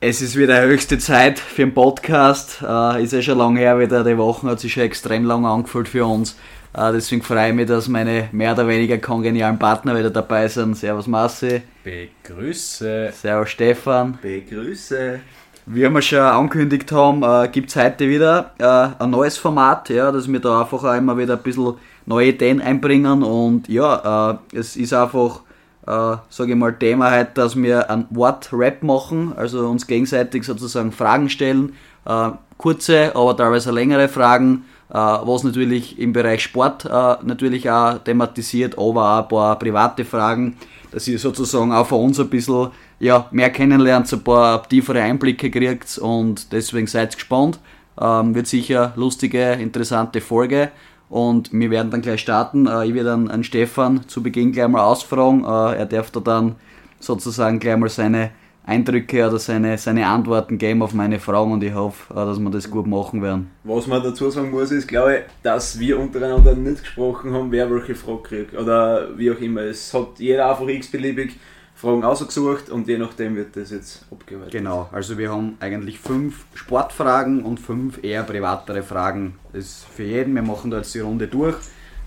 Es ist wieder höchste Zeit für einen Podcast. Äh, ist ja schon lange her wieder. Die Woche hat sich schon extrem lang angefühlt für uns. Äh, deswegen freue ich mich, dass meine mehr oder weniger kongenialen Partner wieder dabei sind. Servus Marci. Begrüße. Servus Stefan. Begrüße. Wie wir schon angekündigt haben, äh, gibt es heute wieder äh, ein neues Format, ja, dass wir da einfach auch immer wieder ein bisschen neue Ideen einbringen und ja, äh, es ist einfach äh, sage ich mal, Thema heute, dass wir ein Wort-Rap machen, also uns gegenseitig sozusagen Fragen stellen, äh, kurze, aber teilweise längere Fragen, äh, was natürlich im Bereich Sport äh, natürlich auch thematisiert, aber auch ein paar private Fragen, dass ihr sozusagen auch von uns ein bisschen ja, mehr kennenlernt, ein paar tiefere Einblicke kriegt und deswegen seid gespannt. Ähm, wird sicher lustige, interessante Folge. Und wir werden dann gleich starten. Äh, ich werde dann an Stefan zu Beginn gleich mal ausfragen. Äh, er darf da dann sozusagen gleich mal seine Eindrücke oder seine, seine Antworten geben auf meine Fragen und ich hoffe, äh, dass wir das gut machen werden. Was man dazu sagen muss, ist, glaube ich, dass wir untereinander nicht gesprochen haben, wer welche Frage kriegt. Oder wie auch immer. Es hat jeder einfach x-beliebig Fragen ausgesucht und je nachdem wird das jetzt abgewertet. Genau, also wir haben eigentlich fünf Sportfragen und fünf eher privatere Fragen. Das ist für jeden, wir machen da jetzt die Runde durch.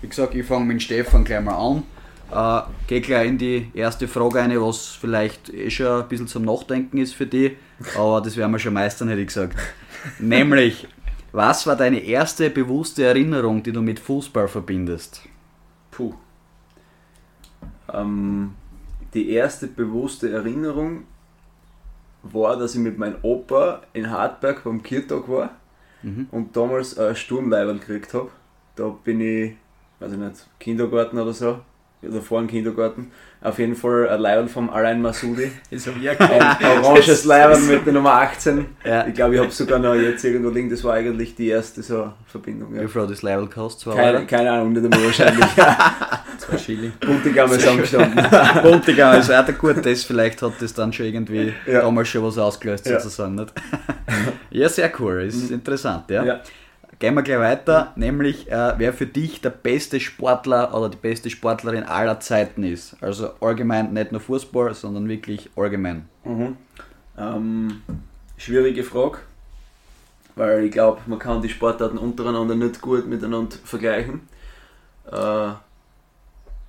Wie gesagt, ich fange mit Stefan gleich mal an. Äh, Gehe gleich in die erste Frage ein, was vielleicht eh schon ein bisschen zum Nachdenken ist für dich, aber das werden wir schon meistern, hätte ich gesagt. Nämlich, was war deine erste bewusste Erinnerung, die du mit Fußball verbindest? Puh. Ähm, die erste bewusste Erinnerung war, dass ich mit meinem Opa in Hartberg beim Kirtag war mhm. und damals ein Sturmleiberl gekriegt habe. Da bin ich, weiß ich nicht, Kindergarten oder so, oder vor dem Kindergarten. Auf jeden Fall ein Leibel vom Alain Masudi. Ist ein oranges Leibel mit der Nummer 18. Ja. Ich glaube, ich habe sogar noch jetzt irgendwo liegen. Das war eigentlich die erste so Verbindung. Ja. Wie viel das Leibel kostet? Keine, keine Ahnung, nicht einmal wahrscheinlich. Zwei Schilling. Buntigam ist angestanden. Buntigam ist auch gut. Das, vielleicht hat das dann schon irgendwie ja. damals schon was ausgelöst, sozusagen. Nicht? ja, sehr cool. Ist mhm. interessant, ja. Gehen wir gleich weiter, nämlich äh, wer für dich der beste Sportler oder die beste Sportlerin aller Zeiten ist. Also allgemein, nicht nur Fußball, sondern wirklich allgemein. Mhm. Ähm, schwierige Frage, weil ich glaube, man kann die Sportarten untereinander nicht gut miteinander vergleichen. Äh,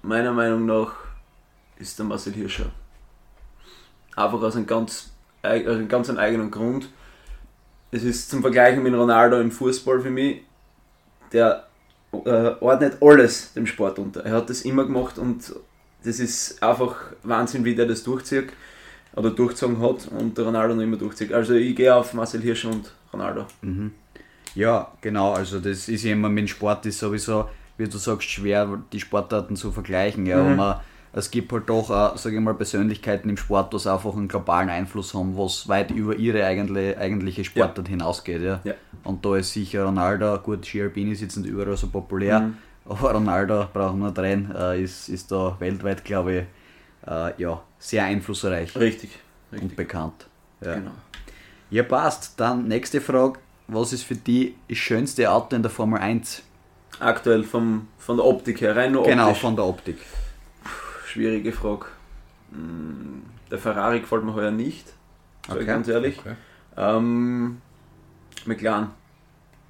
meiner Meinung nach ist der Marcel Hirscher. Einfach aus einem ganz, aus einem ganz eigenen Grund es ist zum Vergleichen mit Ronaldo im Fußball für mich, der äh, ordnet alles dem Sport unter. Er hat das immer gemacht und das ist einfach Wahnsinn, wie der das durchzieht oder durchgezogen hat und der Ronaldo noch immer durchzieht. Also ich gehe auf Marcel Hirsch und Ronaldo. Mhm. Ja, genau, also das ist ja immer mit dem Sport ist sowieso, wie du sagst, schwer die Sportarten zu vergleichen. Ja, mhm. man es gibt halt doch, äh, sage ich mal, Persönlichkeiten im Sport, die einfach einen globalen Einfluss haben, was weit über ihre eigentliche, eigentliche Sportart ja. hinausgeht. Ja. ja. Und da ist sicher Ronaldo, gut, jetzt nicht überall so populär, mhm. aber Ronaldo, brauchen wir drehen, äh, ist, ist da weltweit, glaube ich, äh, ja, sehr einflussreich. Richtig. richtig. Und bekannt. Ja. Genau. ja, passt. Dann nächste Frage. Was ist für dich das schönste Auto in der Formel 1? Aktuell vom, von der Optik her, rein nur Genau, von der Optik schwierige Frage. Mm, der Ferrari gefällt mir heuer nicht, sage okay. ich ganz ehrlich. Okay. Ähm, McLaren.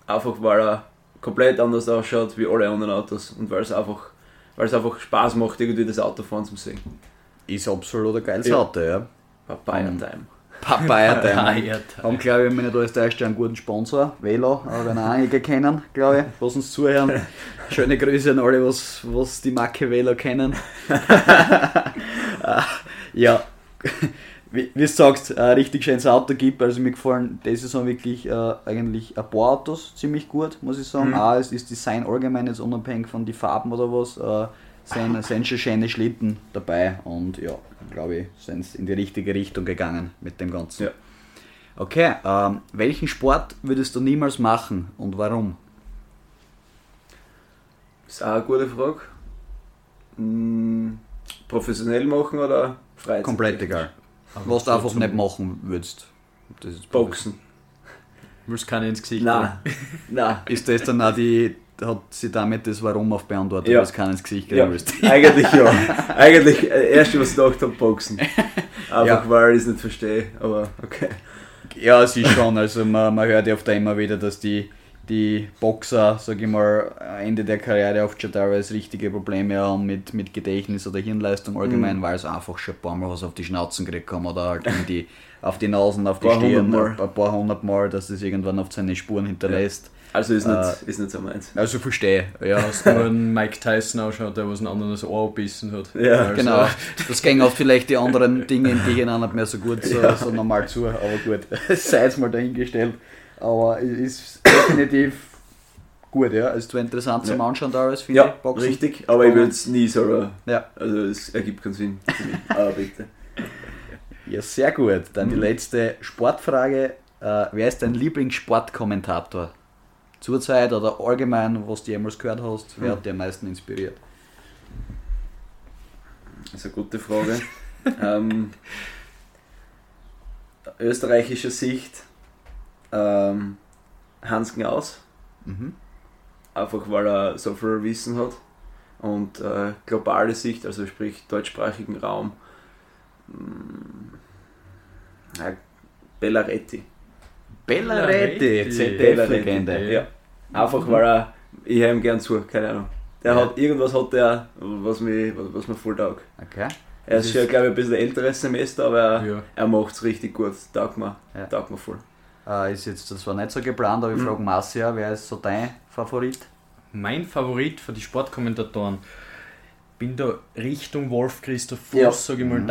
Einfach weil er komplett anders ausschaut wie alle anderen Autos und weil es einfach, weil es einfach Spaß macht, irgendwie das Auto fahren zu sehen. Ist absolut ein geiles ja. Auto, ja. Papaya Time. Papaya Time. Haben, glaube ich, alles täuscht, einen guten Sponsor, Velo, aber wenn auch einige kennen, glaube ich, was uns zuhören. Schöne Grüße an alle, was, was die Marke Velo kennen. ja, wie, wie du sagst, ein richtig schönes Auto gibt. Also mir gefallen diese Saison wirklich äh, eigentlich ein paar Autos ziemlich gut, muss ich sagen. Mhm. A, es ist Design allgemein jetzt unabhängig von den Farben oder was. Äh, sind, sind schon schöne Schlitten dabei und ja, glaube ich, sind in die richtige Richtung gegangen mit dem Ganzen. Ja. Okay, ähm, welchen Sport würdest du niemals machen und warum? Das ist auch eine gute Frage. Hm, professionell machen oder Freizeit? Komplett egal. Was du einfach nicht machen würdest. Boxen. Willst keine ins Gesicht Nein. Nein. Ist das dann auch die, hat sie damit das Warum auf beantwortet, Ja. was keiner ins Gesicht Ja, kriegen willst. eigentlich ja. eigentlich, äh, erst was ich gedacht habe, Boxen. Einfach Ja. weil ich es nicht verstehe, aber okay. Ja, es ist schon. Also man, man hört ja oft immer wieder, dass die, die Boxer, sag ich mal, Ende der Karriere oft schon teilweise richtige Probleme haben mit, mit Gedächtnis oder Hirnleistung allgemein, Mhm. weil sie einfach schon ein paar Mal was auf die Schnauzen gekriegt haben oder halt die, auf die Nasen, auf die Stirn, ein, paar hundert Mal, dass das irgendwann auf seine Spuren hinterlässt. Also ist nicht, Äh, ist nicht so meins. Also verstehe, ja. Hast nur einen Mike Tyson ausschaut, der was einen anderen das Ohr gebissen hat. Ja, Also, Genau, das ging auch vielleicht die anderen Dinge in die hinein nicht mehr so gut, so, Ja. so normal zu, aber gut, sei jetzt mal dahingestellt. Aber es ist definitiv gut, ja. Es ist zwar interessant zum Ja. Anschauen da alles, finde Ja, ich, Boxen. richtig, aber ich würde es nie so. Ja. Also es ergibt keinen Sinn. Aber bitte. Ja, sehr gut. Dann die Mhm. letzte Sportfrage. Äh, wer ist dein Lieblingssportkommentator? Zurzeit oder allgemein, was du jemals gehört hast, wer Mhm. hat dich am meisten inspiriert? Das ist eine gute Frage. ähm, österreichischer Sicht ähm, Hans Knaus, Mhm. einfach weil er so viel Wissen hat. Und äh, globale Sicht, also sprich deutschsprachigen Raum, mh, ja, Bellaretti. Bellaretti. ZDF-Legende. Ja. Einfach weil er, ich höre ihm gern zu, keine Ahnung. Der Ja. hat, irgendwas hat der, was, mich, was, was mir voll taugt. Okay. Er Das ist ist- schon, glaube ich, ein bisschen älteres Semester, aber er, Ja. er macht es richtig gut. Taugt mir, Ja. taugt mir voll. Äh, ist jetzt zwar nicht so geplant, aber ich Mhm. frage Marcia, wer ist so dein Favorit? Mein Favorit für die Sportkommentatoren bin da Richtung Wolf Christoph Fuß, Ja. sage ich mal, Mhm.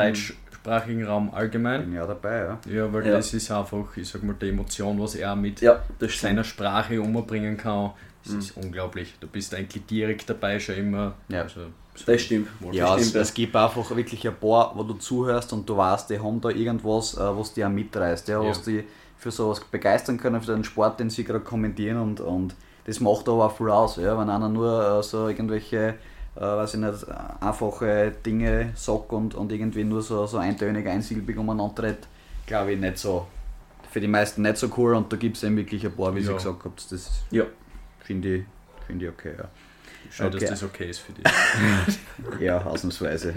Deutschsprachigen Raum allgemein. Bin ja dabei, ja. Ja, weil Ja. das ist einfach, ich sag mal, die Emotion, was er mit Ja, das seiner Sprache umbringen kann. Das Mhm. ist unglaublich. Du bist eigentlich direkt dabei schon immer. Ja. Also, Das stimmt. Ja, es, stimmt, ja. es gibt einfach wirklich ein paar, wo du zuhörst und du weißt, die haben da irgendwas, äh, was die auch mitreißt, ja, was die für sowas begeistern können, für den Sport, den sie gerade kommentieren und, und das macht aber auch viel aus, ja, wenn einer nur äh, so irgendwelche, äh, weiß ich nicht, einfache Dinge sagt und, und irgendwie nur so, so eintönig, einsilbig umeinander redet, glaube ich nicht so, für die meisten nicht so cool und da gibt es eben wirklich ein paar, wie Ja. sie gesagt habt, das Ja. finde ich, finde ich okay, ja. schön, Okay. dass das okay ist für dich. Ja, ausnahmsweise.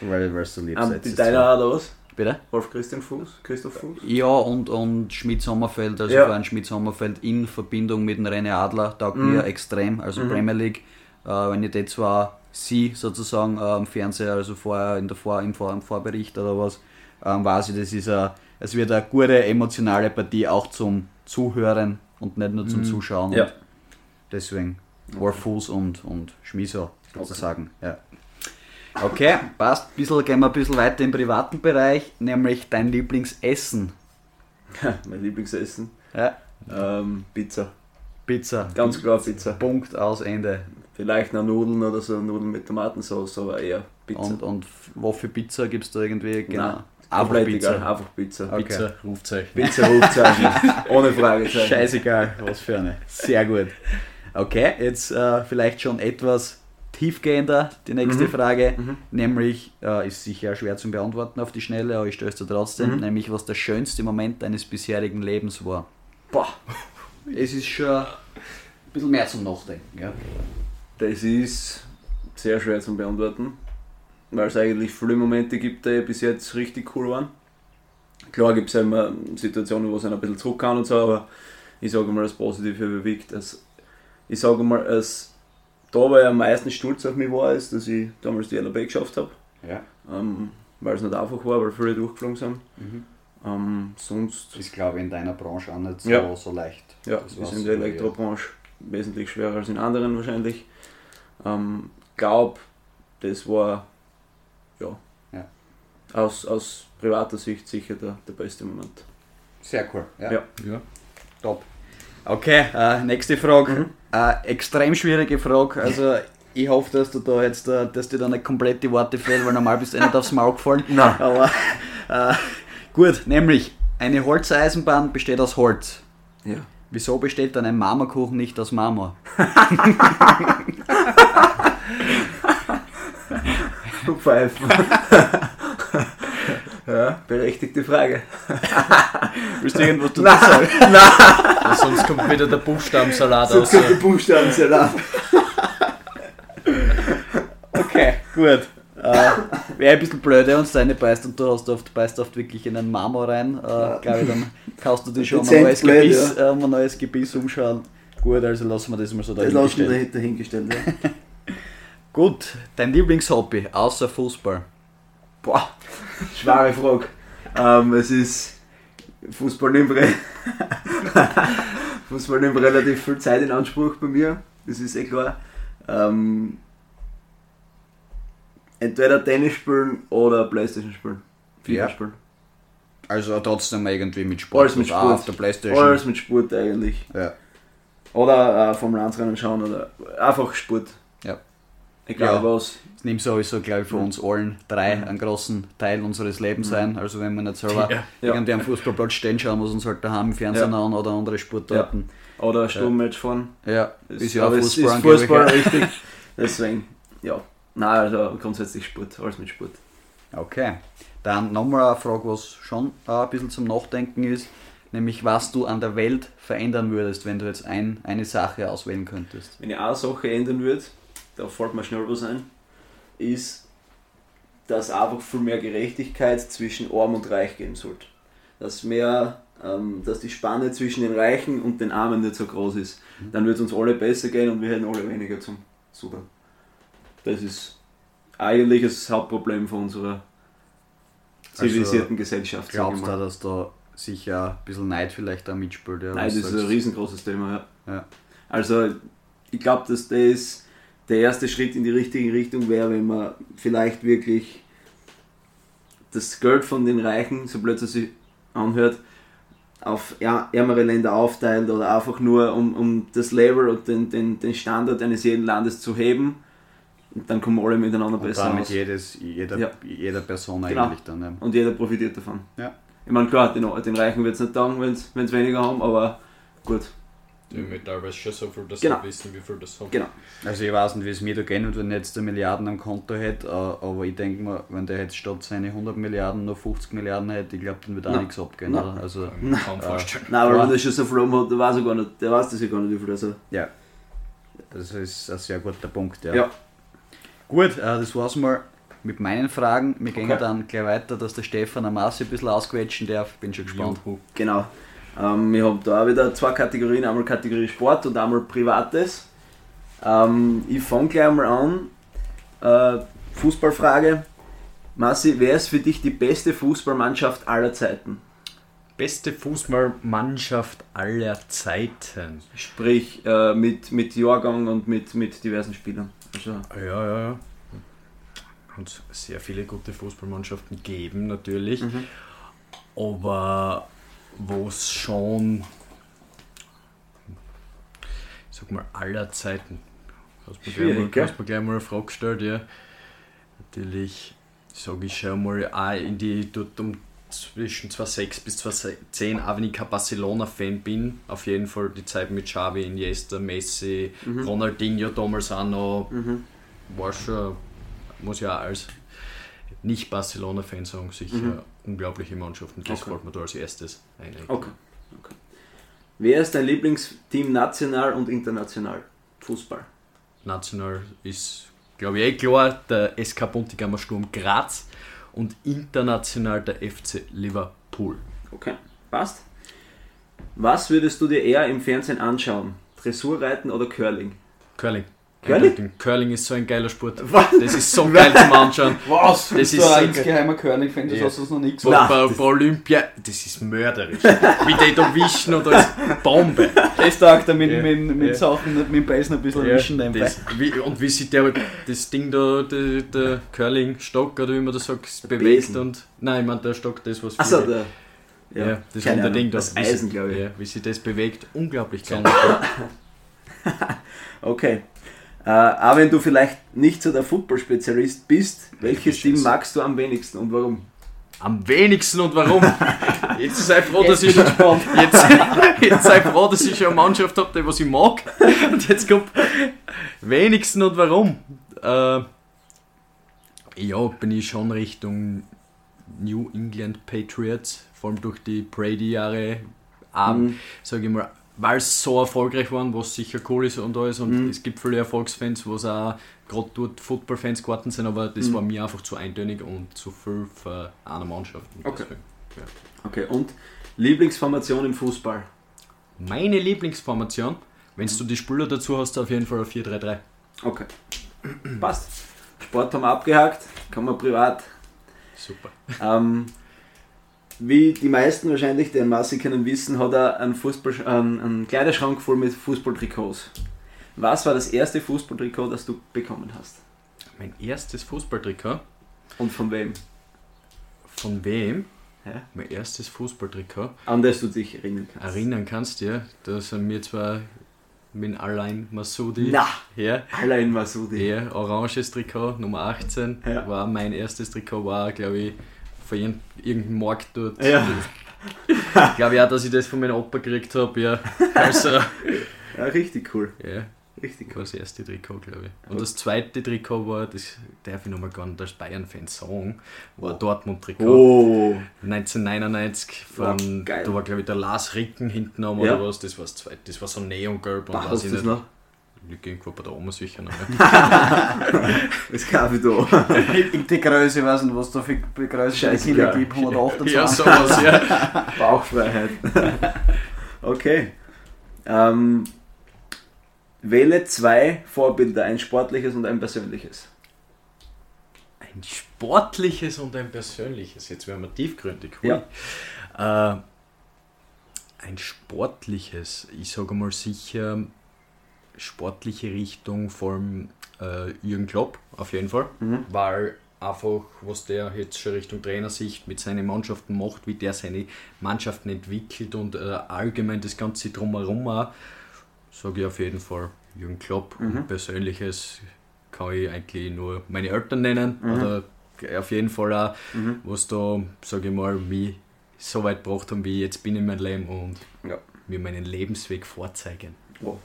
weil, weil es so lieb Ähm, seid. die deiner hat er was? Bitte? Wolf Christian Fuß? Christoph Fuß? Ja, und, und Schmidt-Sommerfeld, also Ja. vor allem Schmidt-Sommerfeld in Verbindung mit dem René Adler, taugt Mhm. mir extrem, also Mhm. Premier League. Äh, wenn ich die zwar sie sozusagen äh, am Fernseher, also vorher in der Vor im, Vor im Vorbericht oder was, ähm, weiß ich, das ist ein, es wird eine gute emotionale Partie auch zum Zuhören und nicht nur zum Mhm. Zuschauen. Ja. Deswegen Wolf Fuß und, und Schmiso sozusagen. Ja. Okay, passt. Bisschen, gehen wir ein bisschen weiter im privaten Bereich, nämlich dein Lieblingsessen. mein Lieblingsessen. Ja. Ähm, Pizza. Pizza. Ganz klar Pizza. Punkt aus Ende. Vielleicht noch Nudeln oder so, Nudeln mit Tomatensauce, aber eher Pizza. Und, und was für Pizza gibt es da irgendwie? Genau. Nein, Einfach Komplett Pizza. egal, einfach Pizza. Okay. Pizza, Rufzeichen. Pizza Rufzeichen. Ohne Fragezeichen. Scheißegal, was für eine. Sehr gut. Okay, jetzt äh, vielleicht schon etwas tiefgehender die nächste Mhm. Frage, Mhm. nämlich, äh, ist sicher schwer zu beantworten auf die Schnelle, aber ich stelle es dir trotzdem, Mhm. nämlich was der schönste Moment deines bisherigen Lebens war. Boah, Es ist schon ein bisschen mehr zum Nachdenken. Ja? Das ist sehr schwer zu beantworten, weil es eigentlich viele Momente gibt, die bis jetzt richtig cool waren. Klar gibt es immer Situationen, wo es ein bisschen zurückkauen und so, aber ich sage mal, das Positive überwiegt. Das, ich sage mal, es, da, wo ich am meisten stolz auf mich war, ist, dass ich damals die LAB geschafft habe. Ja. Ähm, weil es nicht einfach war, weil viele durchgeflogen sind. Mhm. Ähm, sonst Ist, glaube ich, in deiner Branche auch nicht so, Ja. so leicht. Ja, Das ist in der so, ja. Elektrobranche wesentlich schwerer als in anderen wahrscheinlich. Ähm, glaub, das war ja, Ja. Aus, aus privater Sicht sicher der, der beste Moment. Sehr cool. Ja. Ja. Ja. Top. Okay, äh, nächste Frage. Mhm. Äh, extrem schwierige Frage. Also ich hoffe, dass du da jetzt, äh, dass dir da nicht komplett die Worte fehlen, weil normal bist du eh nicht aufs Maul gefallen. Nein. Aber äh, gut, nämlich eine Holzeisenbahn besteht aus Holz. Ja. Wieso besteht dann ein Marmorkuchen nicht aus Marmor? Pfeifen. ja, berechtigte Frage. Willst du irgendwas dazu sagen? nein, Sonst kommt wieder der Buchstabensalat sonst aus. kommt der Buchstabensalat. Okay, gut. Wäre ein bisschen blöd, wenn uns deine beißt und du hast oft, beißt oft wirklich in einen Marmor rein. Äh, Glaube ich, dann kannst du dich schon um ein, neues blöd, Gebiss, äh, um ein neues Gebiss umschauen. Gut, also lassen wir das mal so Das lassen wir dahingestellt. dahingestellt. Ja. Gut, dein Lieblingshobby außer Fußball? Boah, schwere Frage. Ähm, es ist Fußball nimmt, Fußball nimmt relativ viel Zeit in Anspruch bei mir, das ist eh klar. Ähm, entweder Tennis spielen oder Playstation spielen. FIFA Ja. spielen. Also trotzdem irgendwie mit Sport. Alles mit Sport. auf der Playstation. Alles mit Sport eigentlich. Ja. Oder äh, Formel 1 Rennen schauen oder einfach Sport. Ja. Egal Ja. was. Das nimmt sowieso, glaube ich, für uns allen drei einen großen Teil unseres Lebens ein. Also wenn wir nicht selber Ja. Ja. irgendwie am Fußballplatz stehen, schauen wir uns halt daheim im Fernsehen Ja. an oder andere Sportarten. Oder Sturmmatch fahren. Ja, Das ist ja auch es Fußball. ist Fußball ja. richtig. Deswegen, ja. Nein, also grundsätzlich Sport, alles mit Sport. Okay. Dann nochmal eine Frage, was schon äh, ein bisschen zum Nachdenken ist, nämlich was du an der Welt verändern würdest, wenn du jetzt ein, eine Sache auswählen könntest. Wenn ich eine Sache ändern würde, da fällt mir schnell was ein, ist, dass einfach viel mehr Gerechtigkeit zwischen Arm und Reich geben sollte. Dass mehr, ähm, dass die Spanne zwischen den Reichen und den Armen nicht so groß ist. Dann wird es uns alle besser gehen und wir hätten alle weniger zum Suchen. Das ist eigentlich das Hauptproblem von unserer zivilisierten Gesellschaft. sag ich Glaubst du, dass da sicher ein bisschen Neid vielleicht da mitspielt? Ja, das ist sagst ein riesengroßes Thema, ja. Ja. Also, ich glaube, dass das der erste Schritt in die richtige Richtung wäre, wenn man vielleicht wirklich das Geld von den Reichen, so blöd es sich anhört, auf är- ärmere Länder aufteilt oder einfach nur um, um das Level und den, den, den Standard eines jeden Landes zu heben. Und dann kommen alle miteinander Und besser damit aus. jedes, jeder, Ja. jeder Person Genau. eigentlich dann. Ja. Und jeder profitiert davon. Ja. Ich meine, klar, den, den Reichen wird es nicht taugen, wenn sie weniger haben, aber gut. Die haben teilweise schon so viel, dass Genau. sie wissen, wie viel das haben. Genau. Also ich weiß nicht, wie es mir da geht, wenn ich jetzt eine Milliarden am Konto hätte, äh, aber ich denke mir, wenn der jetzt statt seine 100 Milliarden noch 50 Milliarden hätte, ich glaube, dann wird auch Nein. nichts abgehen. Nein. Oder? Also, Kann ich mir kaum vorstellen. Nein, aber Ja. wenn der schon so viel rum hat, der weiß er gar nicht, der weiß das ja gar nicht, wie viel das hat. ja, das ist ein sehr guter Punkt. Ja. Ja. Gut, äh, das war's mal mit meinen Fragen. Wir gehen Okay. dann gleich weiter, dass der Stefan am Masse ein bisschen ausquetschen darf. Bin schon gespannt. Juhu. Genau. Ähm, wir haben da auch wieder zwei Kategorien, einmal Kategorie Sport und einmal Privates. Ähm, ich fange gleich mal an. Äh, Fußballfrage. Massi, wer ist für dich die beste Fußballmannschaft aller Zeiten? Beste Fußballmannschaft aller Zeiten. Sprich, äh, mit, mit Jahrgang und mit, mit diversen Spielern. Also, Ja, ja, ja. Hat sehr viele gute Fußballmannschaften gegeben, natürlich. Mhm. Aber wo es schon, ich sag mal, aller Zeiten. Hast mir, gleich gleich mal eine Frage gestellt, ja. Natürlich sage ich schon mal auch in die dort um zwischen 2006 bis 2010, auch wenn ich kein Barcelona-Fan bin, auf jeden Fall die Zeit mit Xavi, Iniesta, Messi, Mhm. Ronaldinho damals auch noch, mhm. war schon, muss ja auch als Nicht-Barcelona-Fan sagen, sicher Mhm. unglaubliche Mannschaften. Das Okay. fällt mir da als erstes ein. Okay. okay. Wer ist dein Lieblingsteam national und international? Fußball. National ist, glaube ich, eh klar, der SK Buntigammer Sturm Graz und international der FC Liverpool. Okay, passt. Was würdest du dir eher im Fernsehen anschauen? Dressurreiten oder Curling? Curling. Curling? Curling ist so ein geiler Sport. Was? Das ist so geil zum Anschauen. Was? Das ist so ein geheimer Curling-Fan, das Ja. hast du noch nie Bei, bei, bei Olympia, das ist mörderisch. Wie die da wischen oder als Bombe. Das taugt er mit, Ja. mit, mit Ja. Sachen, mit dem Beißen ein bisschen Ja, wischen nebenbei. das, wie, und wie sich der, das Ding da, der, der Curling-Stock oder wie man das sagt, bewegt Besen. und. Nein, ich meine der Stock, das was Achso, der. ja, das keine runde Ahnung, Ding da. das Eisen, glaube ich. Ja, wie sich das bewegt, unglaublich geil. Okay. Äh, aber wenn du vielleicht nicht so der Football-Spezialist bist, welches. Team magst du am wenigsten und warum? Am wenigsten und warum? Jetzt sei froh, dass Jetzt ich jetzt, jetzt sei froh, dass ich schon eine Mannschaft habe, die was ich mag. Und jetzt kommt wenigsten und warum. Äh, ja, bin ich schon Richtung New England Patriots vor allem durch die Brady-Jahre, mhm. sage ich mal, weil es so erfolgreich waren, was sicher cool ist und alles. Und mhm. es gibt viele Erfolgsfans, wo es auch gerade dort Football-Fans geworden sind, aber das mhm. war mir einfach zu eintönig und zu viel für eine Mannschaft. Okay. ja. okay, und Lieblingsformation im Fußball? Meine Lieblingsformation, wenn du die Spieler dazu hast, auf jeden Fall ein 4-3-3. Okay. Passt. Sport haben wir abgehakt, kann man privat. Super. Ähm, wie die meisten wahrscheinlich, der Masse können wissen, hat er einen, Fußball, einen, einen Kleiderschrank voll mit Fußballtrikots. Was war das erste Fußballtrikot, das du bekommen hast? Mein erstes Fußballtrikot? Und von wem? Von wem? Ja? Mein erstes Fußballtrikot. An das du dich erinnern kannst. Erinnern kannst, ja. Da sind wir zwar mit Alain Masudi. Na! Ja. Alain Masudi. Ja, oranges Trikot, Nummer 18. Ja. War mein erstes Trikot, war glaube ich von irgendeinem Markt dort. Ja. Ich glaube ja, dass ich das von meinem Opa gekriegt habe, ja. Also, ja, richtig cool. Ja. Richtig cool. Das erste Trikot, glaube ich. Und das zweite Trikot war, das darf ich nochmal gar nicht als Bayern-Fan sagen, war oh. Dortmund-Trikot. Oh. 1999 von, oh, da war glaube ich der Lars Ricken hinten am ja. oder was, das war das zweite, das war so neongelb und weiß ich nicht. Noch? Liegt irgendwo bei der Oma sicher noch. das kaufe ich da. In die Größe, weiß nicht, was da für Größe Kinder gibt, 128. Ja, sowas, ja. Bauchfreiheit. okay. Ähm, wähle zwei Vorbilder, ein sportliches und ein persönliches. Ein sportliches und ein persönliches. Jetzt werden wir tiefgründig. Ja. Äh, ein sportliches, ich sage mal sicher sportliche Richtung, allem äh, Jürgen Klopp auf jeden Fall, mhm. weil einfach, was der jetzt schon Richtung Trainersicht mit seinen Mannschaften macht, wie der seine Mannschaften entwickelt und äh, allgemein das Ganze drumherum auch, sage ich auf jeden Fall Jürgen Klopp. Mhm. Und Persönliches kann ich eigentlich nur meine Eltern nennen mhm. oder auf jeden Fall auch, mhm. was da, sage ich mal, mich so weit gebracht haben, wie ich jetzt bin in meinem Leben und ja. mir meinen Lebensweg vorzeigen. Oh.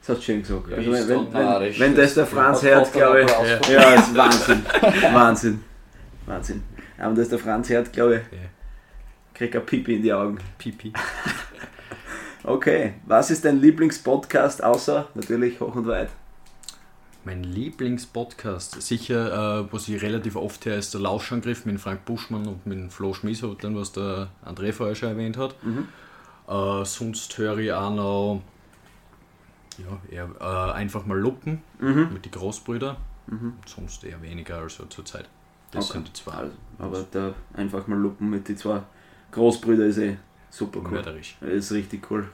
Das hast du schön gesagt. Ja, also wenn, wenn, wenn, wenn, das der Franz hört, glaube ich. Ja, ja das ist Wahnsinn. Wahnsinn. Wahnsinn. Ja, und das der Franz hört, glaube ich, kriegt er Pipi in die Augen. Pipi. okay, was ist dein Lieblingspodcast außer natürlich hoch und weit? Mein Lieblingspodcast, sicher, äh, was ich relativ oft höre, ist der Lauschangriff mit Frank Buschmann und mit Flo Schmieshoten, was der André vorher schon erwähnt hat. Mhm. Äh, sonst höre ich auch noch ja, eher äh, einfach mal Luppen mhm. mit den Großbrüdern. Mhm. Sonst eher weniger also zurzeit. Das okay. sind die zwei. Also, aber der einfach mal Luppen mit den zwei Großbrüdern ist eh super cool. Mörderisch. Ist richtig cool.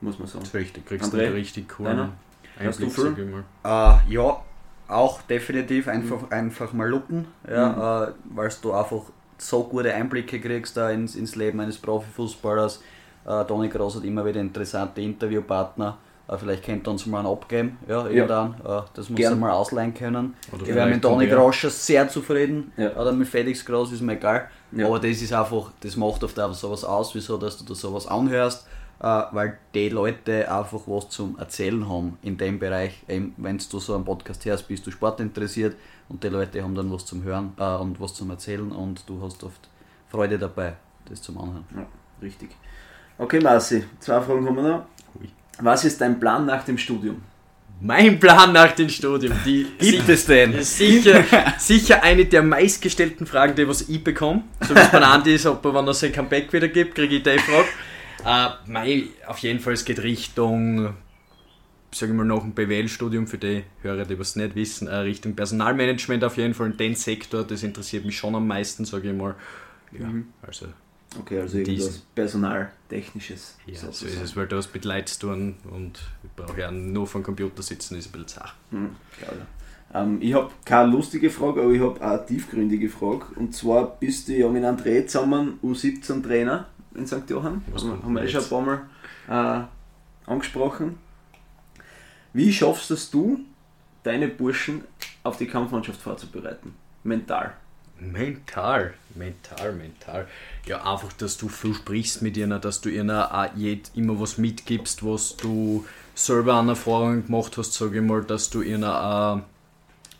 Muss man sagen. Das ist richtig. Kriegst André, du richtig cool. Hast du Film? Uh, ja, auch definitiv einfach, mhm. einfach mal Luppen, ja, mhm. uh, weil du einfach so gute Einblicke kriegst da ins, ins Leben eines Profifußballers. Uh, Toni Groß hat immer wieder interessante Interviewpartner. Uh, vielleicht könnte uns mal einen abgeben, ja, irgendwann. Ja. Uh, das muss er mal ausleihen können. Oder ich wäre mit Toni Groscher sehr zufrieden. Ja. Oder mit Felix Groß ist mir egal. Ja. Aber das ist einfach, das macht oft einfach sowas aus, wieso, dass du da sowas anhörst. Uh, weil die Leute einfach was zum Erzählen haben in dem Bereich. Wenn du so einen Podcast hörst, bist du sportinteressiert und die Leute haben dann was zum Hören und was zum Erzählen und du hast oft Freude dabei, das zum Anhören. Ja, richtig. Okay, Marci, zwei Fragen haben wir noch. Was ist dein Plan nach dem Studium? Mein Plan nach dem Studium, die gibt es denn? Sicher, sicher eine der meistgestellten Fragen, die was ich bekomme. So wie es bei Andi ist, ob er, wenn er sein Comeback wieder gibt, kriege ich die Frage. Äh, mein, auf jeden Fall, es geht Richtung, sage ich mal, noch ein BWL-Studium für die Hörer, die was nicht wissen, äh, Richtung Personalmanagement auf jeden Fall in den Sektor, das interessiert mich schon am meisten, sage ich mal. Ja, mhm. also Okay, also irgendwas Personaltechnisches. Ja, sozusagen. so ist es, weil du hast mit zu tun und ich brauche ja nur vom Computer sitzen, ist ein bisschen zart. Mhm, ähm, ich habe keine lustige Frage, aber ich habe eine tiefgründige Frage. Und zwar bist du ja mit André zusammen U17-Trainer in St. Johann. Was haben, haben wir eh schon ein paar Mal äh, angesprochen. Wie schaffst es du, deine Burschen auf die Kampfmannschaft vorzubereiten? Mental. Mental, mental, mental. Ja, einfach, dass du viel sprichst mit ihnen, dass du ihnen auch immer was mitgibst, was du selber an Erfahrungen gemacht hast, sage ich mal, dass du ihnen auch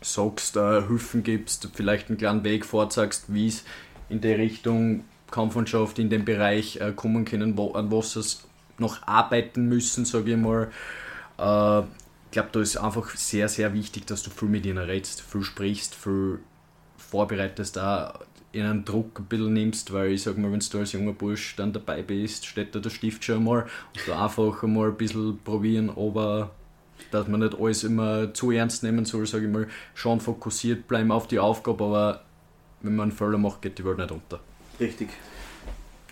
sagst, äh, Hilfen gibst, vielleicht einen kleinen Weg vorzeigst, wie es in die Richtung Wettkampfmannschaft in den Bereich äh, kommen können, wo, an was sie noch arbeiten müssen, sage ich mal. Äh, ich glaube, da ist einfach sehr, sehr wichtig, dass du viel mit ihnen redest, viel sprichst, viel vorbereitest, da einen Druck ein bisschen nimmst, weil ich sag mal, wenn du als junger Bursch dann dabei bist, steht da der Stift schon mal und du einfach mal ein bisschen probieren, aber dass man nicht alles immer zu ernst nehmen soll, sage ich mal, schon fokussiert bleiben auf die Aufgabe, aber wenn man einen Fehler macht, geht die Welt nicht unter. Richtig.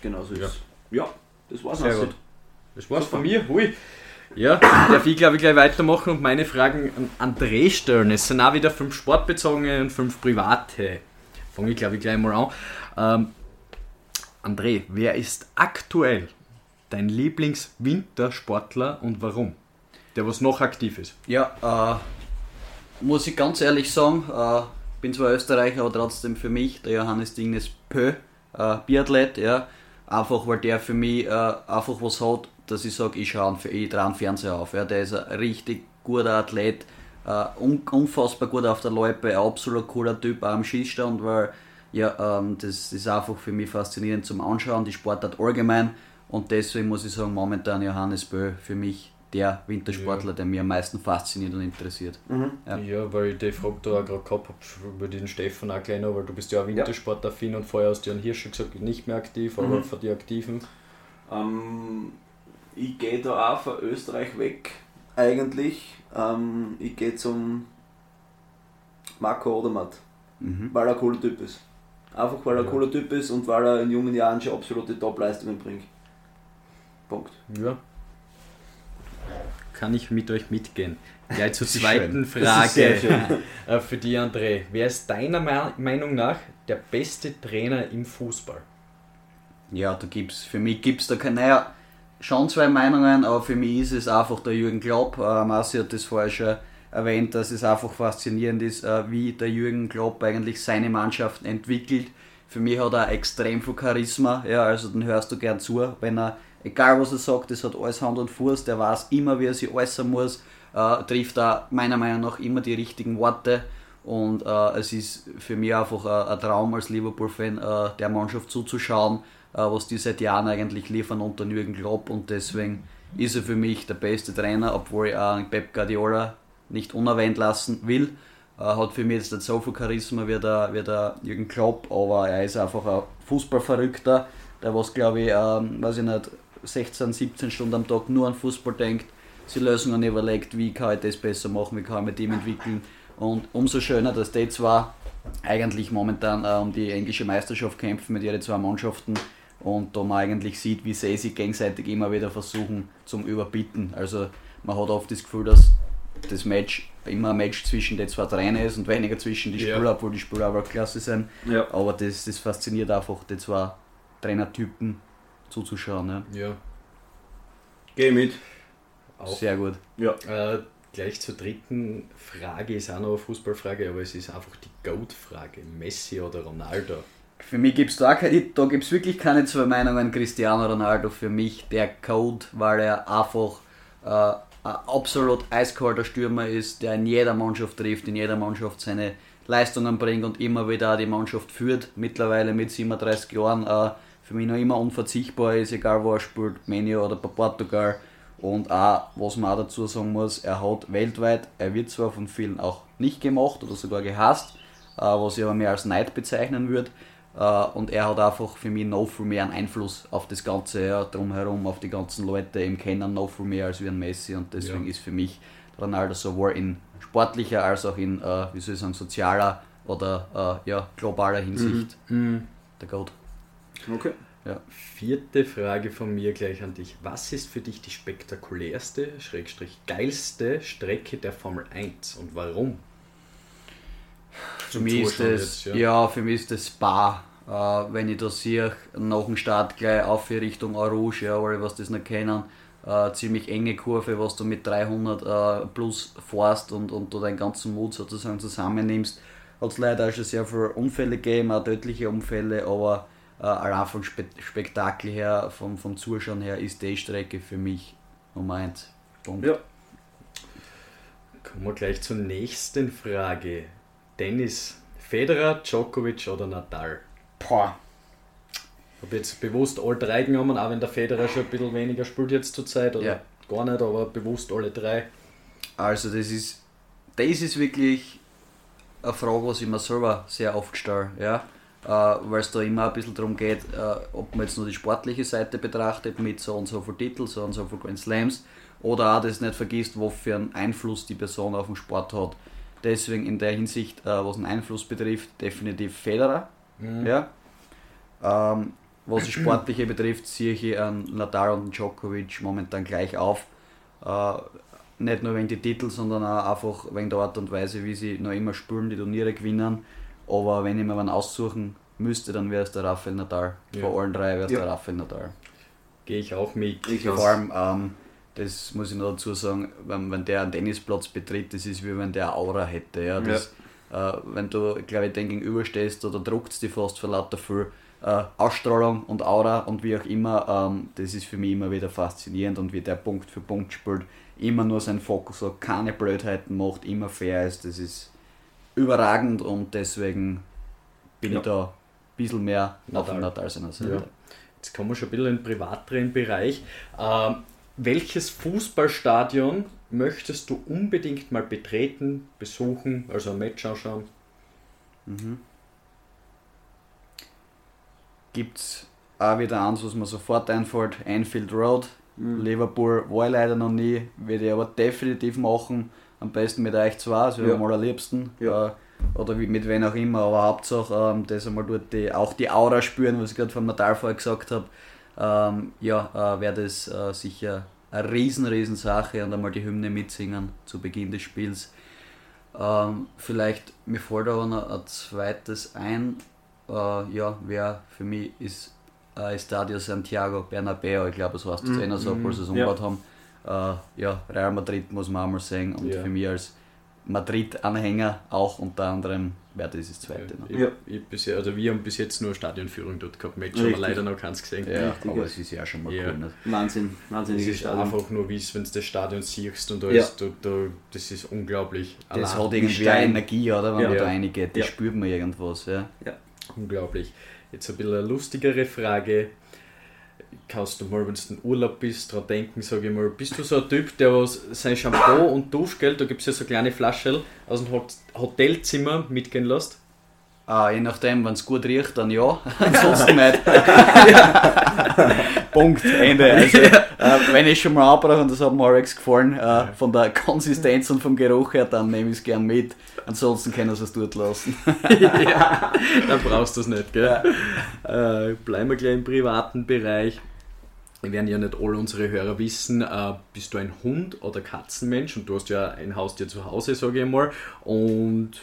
Genau so ist Ja. es. Ja, das war's. Sehr gut. Das war's von mir. Hui. Ja, darf ich glaube ich gleich weitermachen und meine Fragen an André stellen. Es sind auch wieder fünf sportbezogene und fünf private. Fange ich glaube ich gleich mal an. Ähm, André, wer ist aktuell dein Lieblingswintersportler und warum? Der was noch aktiv ist. Ja, äh, muss ich ganz ehrlich sagen, äh, bin zwar Österreicher, aber trotzdem für mich der Johannes Dignes Pö, äh, Biathlet, ja. Einfach weil der für mich äh, einfach was hat, dass ich sage, ich schaue einen Fernseher auf. Ja. Der ist ein richtig guter Athlet, äh, un unfassbar gut auf der Loipe, ein absolut cooler Typ auch am Schießstand, weil ja, ähm, das ist einfach für mich faszinierend zum Anschauen, die Sportart allgemein. Und deswegen muss ich sagen, momentan Johannes Bö für mich der Wintersportler, der mir am meisten fasziniert und interessiert. Ja. Ja, weil ich die Frage da auch gerade gehabt habe, über den Stefan auch gleich noch, weil du bist ja auch Wintersportaffin und vorher hast du ja einen Hirsch schon gesagt, nicht mehr aktiv, aber Mhm. für die Aktiven. Ähm, ich gehe da auch von Österreich weg, eigentlich. Ähm, ich gehe zum Marco Odermatt, Mhm. weil er ein cooler Typ ist. Einfach weil er ein Ja. cooler Typ ist und weil er in jungen Jahren schon absolute Top-Leistungen bringt. Punkt. Ja. Kann ich mit euch mitgehen. Gleich zur zweiten Frage äh, für die André. Wer ist deiner Me- Meinung nach der beste Trainer im Fußball? Ja, da gibt's, für mich gibt es da keine, naja, schon zwei Meinungen, aber für mich ist es einfach der Jürgen Klopp. Äh, Marci hat das vorher schon erwähnt, dass es einfach faszinierend ist, äh, wie der Jürgen Klopp eigentlich seine Mannschaften entwickelt. Für mich hat er extrem viel Charisma, ja, also den hörst du gern zu, wenn er, egal was er sagt, das hat alles Hand und Fuß, der weiß immer, wie er sich äußern muss, äh, trifft da meiner Meinung nach immer die richtigen Worte. Und äh, es ist für mich einfach äh, ein Traum als Liverpool-Fan, äh, der Mannschaft zuzuschauen, was die seit Jahren eigentlich liefern unter Jürgen Klopp. Und deswegen ist er für mich der beste Trainer, obwohl ich auch Pep Guardiola nicht unerwähnt lassen will. Äh, hat für mich jetzt nicht so viel Charisma wie der, wie der Jürgen Klopp, aber er ist einfach ein Fußballverrückter, der was glaube ich, ähm, weiß ich nicht, 16, 17 Stunden am Tag nur an Fußball denkt, sich Lösungen überlegt, wie kann ich das besser machen, wie kann ich mein Team entwickeln. Und umso schöner, dass die zwei eigentlich momentan äh, um die englische Meisterschaft kämpfen mit ihren zwei Mannschaften und da man eigentlich sieht, wie sie sich gegenseitig immer wieder versuchen zum Überbieten. Also man hat oft das Gefühl, dass das Match immer ein Match zwischen den zwei Trainern ist und weniger zwischen die Ja. Spieler, obwohl die Spieler aber klasse sind. Ja. Aber das, das fasziniert einfach, die zwei Trainertypen zuzuschauen. Ja. Ja, Geh mit. auch. Sehr gut. Ja. Äh, gleich zur dritten Frage ist auch noch eine Fußballfrage, aber es ist einfach die Goat-Frage. Messi oder Ronaldo? Für mich gibt es da, da gibt's wirklich keine zwei Meinungen. Cristiano Ronaldo für mich der Code, weil er einfach äh, ein absolut eiskalter Stürmer ist, der in jeder Mannschaft trifft, in jeder Mannschaft seine Leistungen bringt und immer wieder die Mannschaft führt. Mittlerweile mit 37 Jahren äh, für mich noch immer unverzichtbar ist, egal wo er spielt, Menu oder bei Portugal. Und auch, was man auch dazu sagen muss, er hat weltweit, er wird zwar von vielen auch nicht gemacht oder sogar gehasst, äh, was ich aber mehr als Neid bezeichnen würde. Äh, und er hat einfach für mich noch viel mehr einen Einfluss auf das Ganze ja, drumherum, auf die ganzen Leute im Kennen, noch viel mehr als wie ein Messi. Und deswegen Ja. ist für mich Ronaldo sowohl in sportlicher als auch in, äh, wie soll ich sagen, sozialer oder äh, ja, globaler Hinsicht der Goat. Okay. Vierte Frage von mir gleich an dich. Was ist für dich die spektakulärste, schrägstrich geilste Strecke der Formel 1 und warum? Für mich ist das, jetzt, ja. ja. für mich ist das Spa. Äh, wenn ich da sehe, nach dem Start gleich auf in Richtung Arouge, ja, alle was das nicht kennen, äh, ziemlich enge Kurve, was du mit 300 äh, plus fährst und, und du deinen ganzen Mut sozusagen zusammennimmst. Hat es leider auch schon sehr viele Unfälle gegeben, auch tödliche Unfälle, aber äh, allein vom Spe Spektakel her, vom, vom Zuschauen her, ist die Strecke für mich Nummer 1. Punkt. Ja. Kommen wir gleich zur nächsten Frage. Dennis, Federer, Djokovic oder Nadal? Boah. habe jetzt bewusst alle drei genommen, auch wenn der Federer schon ein bisschen weniger spielt jetzt zur Zeit oder Ja. gar nicht, aber bewusst alle drei. Also das ist, das ist wirklich eine Frage, was ich mir selber sehr oft stelle, ja. Äh, weil es da immer ein bisschen darum geht, äh, ob man jetzt nur die sportliche Seite betrachtet mit so und so viel Titeln, so und so viel Grand Slams oder auch das nicht vergisst, was für einen Einfluss die Person auf den Sport hat. Deswegen in der Hinsicht, äh, was den Einfluss betrifft, definitiv Federer. Mhm. Ja. Ähm, was das Sportliche betrifft, sehe ich einen Nadal und einen Djokovic momentan gleich auf. Äh, nicht nur wegen die Titel, sondern auch einfach wegen der Art und Weise, wie sie noch immer spielen, die Turniere gewinnen. Aber wenn ich mir einen aussuchen müsste, dann wäre es der Rafael Nadal. Ja. Von allen drei wäre es Ja. der Rafael Nadal. Gehe ich auch mit. Ich Vor allem, ähm, das muss ich noch dazu sagen, wenn, wenn der einen Tennisplatz betritt, das ist wie wenn der eine Aura hätte. Ja? Das, äh, wenn du, glaube ich, dem gegenüberstehst, oder druckt es dich fast für lauter viel äh, Ausstrahlung und Aura und wie auch immer, ähm, das ist für mich immer wieder faszinierend und wie der Punkt für Punkt spielt, immer nur seinen Fokus hat, keine Blödheiten macht, immer fair ist, das ist überragend und deswegen bin Ja. ich da ein bisschen mehr auf Nadal. dem Nadal seiner Seite. Ja. Jetzt kommen wir schon ein bisschen in den privateren Bereich. Ähm, welches Fußballstadion möchtest du unbedingt mal betreten, besuchen, also ein Match anschauen? Mhm. Gibt es auch wieder eins, was mir sofort einfällt: Anfield Road. Mhm. Liverpool war ich leider noch nie, werde ich aber definitiv machen. Am besten mit euch zwei, das wäre Ja. am allerliebsten. Ja. Äh, oder wie, mit wem auch immer, aber Hauptsache, ähm, dass einmal dort die, auch die Aura spüren, was ich gerade vom Natal vorher gesagt habe. Ähm, ja, äh, wäre das äh, sicher eine riesen, riesen Sache und einmal die Hymne mitsingen zu Beginn des Spiels. Ähm, vielleicht, mir fällt aber noch ein zweites ein. Äh, ja, wer für mich ist äh, Estadio Santiago Bernabeo, ich glaube, das heißt das Mhm, einer so, mhm, obwohl sie es ja. umgebaut haben. Äh, ja, Real Madrid muss man auch mal sehen und Ja. für mich als Madrid-Anhänger auch unter anderem wäre das das zweite. noch. Ich, Ja. ich bisher, also wir haben bis jetzt nur Stadionführung dort gehabt, Match haben wir leider noch keins gesehen. Ja, Richtig, aber ja. es ist ja schon mal Ja. cool. Nicht? Wahnsinn, Das wahnsinniges ist Stadion. einfach nur, wie wenn du das Stadion siehst und ist, da, da, das ist unglaublich. Das Allein- hat irgendwie Stein. eine Energie, oder? Wenn Ja. man da reingeht, das Ja. spürt man irgendwas. Ja. Unglaublich. Jetzt ein bisschen eine lustigere Frage. Kannst du mal, wenn du in Urlaub bist, dran denken, sage ich mal, bist du so ein Typ, der was sein Shampoo und Duschgeld, da gibt es ja so kleine Flaschen, aus dem Hot- Hotelzimmer mitgehen lässt? Ah, je nachdem, wenn es gut riecht, dann ja, ansonsten nicht. Punkt, Ende. Also, äh, wenn ich schon mal abbrauche, und das hat mir Alex gefallen, äh, von der Konsistenz und vom Geruch her, dann nehme ich es gern mit. Ansonsten können sie es dort lassen. ja, dann brauchst du es nicht, gell? Äh, bleiben wir gleich im privaten Bereich. Wir werden ja nicht alle unsere Hörer wissen, äh, bist du ein Hund- oder Katzenmensch und du hast ja ein Haustier zu Hause, sage ich mal. Und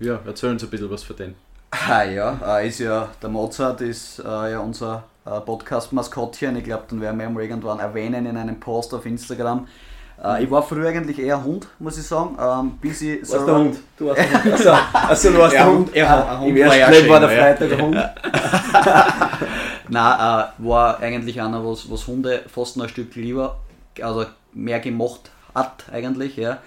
ja, erzähl uns ein bisschen was von denen. Ah, ja, äh, ist ja, der Mozart ist äh, ja unser äh, Podcast-Maskottchen. Ich glaube, dann werden wir ihn mal irgendwann erwähnen in einem Post auf Instagram. Äh, ich war früher eigentlich eher Hund, muss ich sagen, ähm, bis ich Du warst der Hund. Du warst der Hund. Achso, achso, du warst Ja, der Hund. ja, ein Hund Im war ersten ja Leben war der ja. Freitag der Hund. Nein, äh, war eigentlich einer, was, was Hunde fast noch ein Stück lieber, also mehr gemacht hat eigentlich, ja.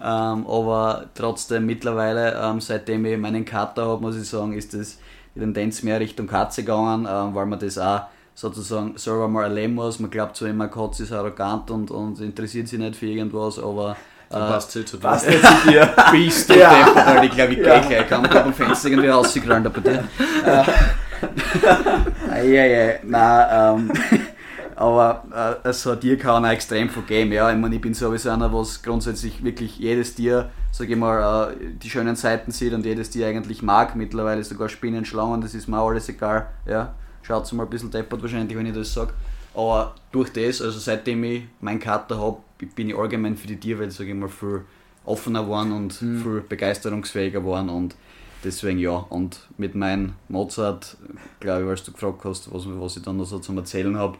Ähm, aber trotzdem mittlerweile, ähm, seitdem ich meinen Kater habe, muss ich sagen, ist das die Tendenz mehr Richtung Katze gegangen, ähm, weil man das auch sozusagen selber mal erleben muss. Man glaubt zwar immer, Katze ist arrogant und, und interessiert sich nicht für irgendwas, aber Dann äh, passt sie zu dir. Passt jetzt zu dir. bist du Ja. deppert, Alter. ich glaube, ich Ja. krieg gleich, kann gerade am Fenster irgendwie rausgerannt bei dir. Eieiei, nein, ähm, aber äh, so ein Tier kann auch extrem viel geben, ja. Ich meine, ich bin sowieso einer, was grundsätzlich wirklich jedes Tier, sag ich mal, äh, die schönen Seiten sieht und jedes Tier eigentlich mag. Mittlerweile sogar Spinnen, Schlangen, das ist mir auch alles egal, ja. Schaut mal ein bisschen deppert wahrscheinlich, wenn ich das sage. Aber durch das, also seitdem ich meinen Kater habe, bin ich allgemein für die Tierwelt, sage ich mal, viel offener geworden und viel begeisterungsfähiger geworden und deswegen ja. Und mit meinem Mozart, glaube ich, als du gefragt hast, was, was ich dann noch so zum Erzählen habe,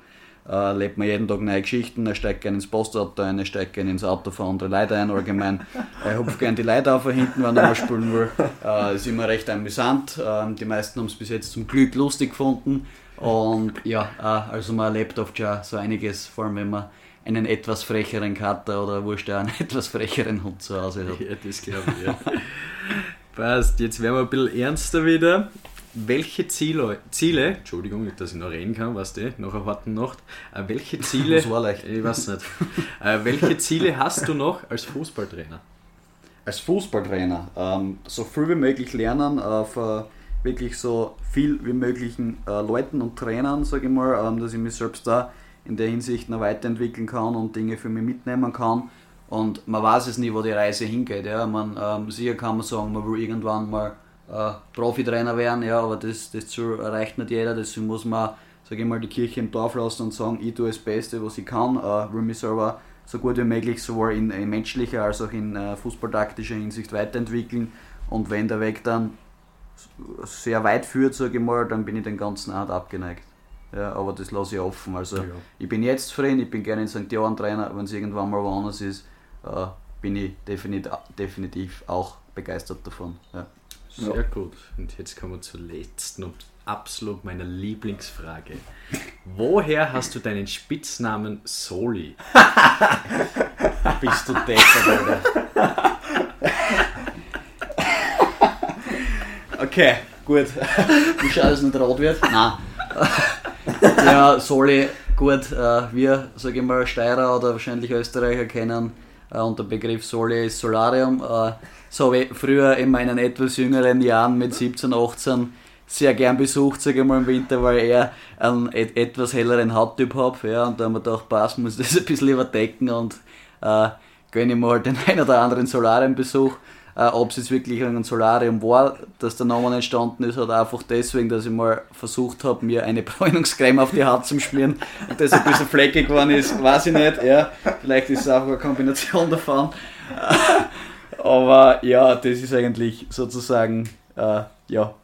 äh, lebt man jeden Tag neue Geschichten. Er steigt gerne ins Postauto ein, er steigt gerne ins Auto von andere Leute ein, allgemein. Er hupft gerne die Leute auf hinten, wenn er mal spielen will. Äh, ist immer recht amüsant. Ähm, die meisten haben es bis jetzt zum Glück lustig gefunden. Und ja, äh, also man erlebt oft schon so einiges, vor allem wenn man einen etwas frecheren Kater oder wurscht auch einen etwas frecheren Hund zu Hause hat. Ja, das glaube ich, ja. Passt, jetzt werden wir ein bisschen ernster wieder. Welche Ziele, Ziele, Entschuldigung, dass ich noch reden kann, weißt du, noch eine harten Nacht, äh, welche Ziele, Das war leicht. ich weiß nicht, äh, welche Ziele hast du noch als Fußballtrainer? Als Fußballtrainer ähm, so viel wie möglich lernen, äh, wirklich so viel wie möglichen äh, Leuten und Trainern, sage ich mal, ähm, dass ich mich selbst da in der Hinsicht noch weiterentwickeln kann und Dinge für mich mitnehmen kann. Und man weiß es nie, wo die Reise hingeht. Ja. Man, ähm, sicher kann man sagen, man will irgendwann mal äh, Profitrainer werden, ja, aber das, das erreicht nicht jeder, deswegen muss man, sage ich mal, die Kirche im Dorf lassen und sagen, ich tue das Beste, was ich kann, äh, will mich selber so gut wie möglich sowohl in, in menschlicher als auch in äh, fußballtaktischer Hinsicht weiterentwickeln und wenn der Weg dann sehr weit führt, sage ich mal, dann bin ich den ganzen nicht abgeneigt. Ja, aber das lasse ich offen. Also Ja. ich bin jetzt zufrieden, ich bin gerne in St. Johann Trainer, wenn es irgendwann mal woanders ist, äh, bin ich definitiv, definitiv auch begeistert davon. Ja. Sehr gut. Und jetzt kommen wir zur letzten und absolut meiner Lieblingsfrage. Woher hast du deinen Spitznamen Soli? Bist du deppert, Alter. Okay, gut. Wie dass es nicht rot wird? Nein. Ja, Soli, gut, äh, wir, sage ich mal, Steirer oder wahrscheinlich Österreicher kennen äh, unter Begriff Soli ist Solarium. Äh, so habe ich früher in meinen etwas jüngeren Jahren mit 17, 18 sehr gern besucht, sage ich mal im Winter, weil ich einen et etwas helleren Hauttyp habe. Ja, und da haben wir gedacht, passt, muss das ein bisschen überdecken und äh, gönne ich mir halt den ein oder anderen Solariumbesuch. Äh, Ob es jetzt wirklich ein Solarium war, dass der Name entstanden ist, oder einfach deswegen, dass ich mal versucht habe, mir eine Bräunungscreme auf die Haut zu schmieren und das ein bisschen fleckig geworden ist, weiß ich nicht. Ja. Vielleicht ist es einfach eine Kombination davon. Aber ja, das ist eigentlich sozusagen äh, ja,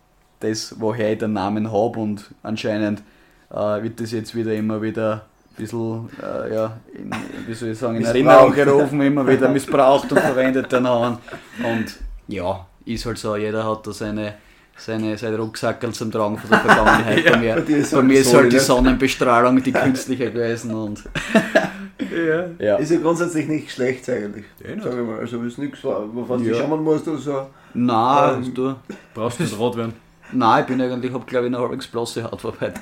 das, woher ich den Namen habe und anscheinend äh, wird das jetzt wieder immer wieder bisschen, äh, ja, in, wie soll ich sagen, in. Erinnerung gerufen, immer wieder missbraucht und verwendet den Namen. Und ja, ist halt so, jeder hat da seine, seine, seine Rucksackel zum Tragen von der Vergangenheit. bei mir, bei ist bei halt mir ist halt die ne? Sonnenbestrahlung die künstliche gewesen und Ja. ja. Ist ja grundsätzlich nicht schlecht eigentlich. Ja, nicht. Sag ich mal. Also ist nichts, auf was du Ja. schauen musst oder so. Nein, Ähm, du. Brauchst du nicht rot werden? Nein, ich bin eigentlich, hab glaube ich eine halbwegs bloße Hautfarbe.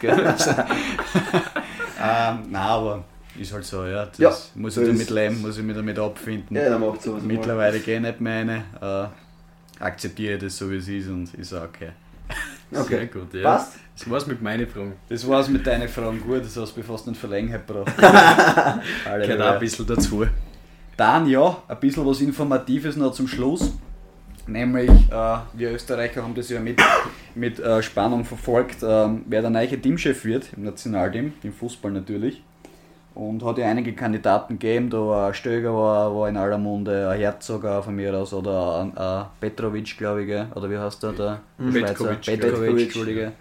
Ähm, nein, aber ist halt so, ja. Das Ja, muss ich damit leben, muss ich mich damit abfinden. Ja, dann macht sowas. Mittlerweile gehe ich nicht mehr rein, äh, akzeptiere das so wie es ist und ist auch okay. Sehr Okay. gut, ja. Passt? Das war's mit meinen Fragen. Das war's mit deinen Fragen gut, das hast du fast nicht verlängern gebraucht. Gehört auch ein bisschen dazu. Dann ja, ein bisschen was Informatives noch zum Schluss. Nämlich, äh, wir Österreicher haben das ja mit, mit äh, Spannung verfolgt, ähm, wer der neue Teamchef wird im Nationalteam, im Fußball natürlich. Und hat ja einige Kandidaten gegeben, da war ein Stöger war, war in aller Munde, ein Herzog auch von mir aus oder ein, ein Petrovic, glaube ich, oder wie heißt der, der Mhm. Schweizer? Petkovic. Entschuldige.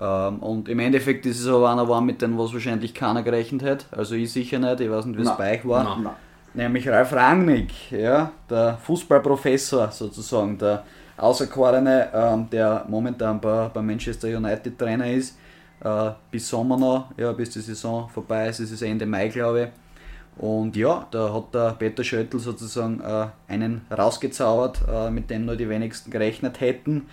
Ähm, und im Endeffekt ist es aber einer war, mit dem was wahrscheinlich keiner gerechnet hat. Also ich sicher nicht, ich weiß nicht, wie es bei euch war. Nein. Nämlich Ralf Rangnick, ja, der Fußballprofessor sozusagen, der Auserkorene, ähm, der momentan bei, bei Manchester United Trainer ist, äh, bis Sommer noch, ja, bis die Saison vorbei ist, es ist Ende Mai, glaube ich. Und ja, da hat der Peter Schöttl sozusagen äh, einen rausgezaubert, äh, mit dem nur die wenigsten gerechnet hätten.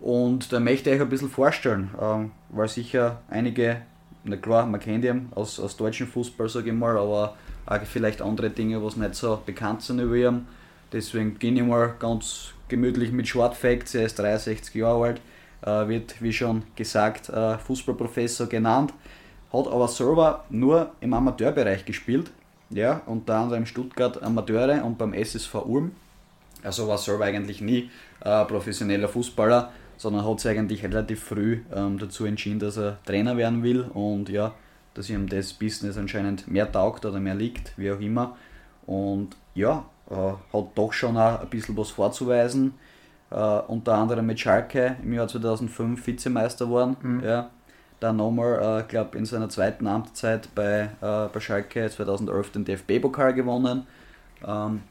Und da möchte ich euch ein bisschen vorstellen, ähm, weil sicher einige, na klar, man kennt ihn aus, aus deutschem Fußball, sage ich mal, aber auch vielleicht andere Dinge, was nicht so bekannt sind über ihn. Deswegen beginne ich mal ganz gemütlich mit Short Facts. Er ist 63 Jahre alt, äh, wird wie schon gesagt äh, Fußballprofessor genannt, hat aber selber nur im Amateurbereich gespielt, ja, unter anderem Stuttgart Amateure und beim SSV Ulm. Also war selber eigentlich nie äh, professioneller Fußballer, sondern hat sich eigentlich relativ früh ähm, dazu entschieden, dass er Trainer werden will und ja, dass ihm das Business anscheinend mehr taugt oder mehr liegt, wie auch immer. Und ja, äh, hat doch schon auch ein bisschen was vorzuweisen. Äh, unter anderem mit Schalke im Jahr 2005 Vizemeister geworden. Ja. Dann nochmal, äh, glaube in seiner zweiten Amtszeit bei, äh, bei Schalke 2011 den DFB-Pokal gewonnen. Ähm,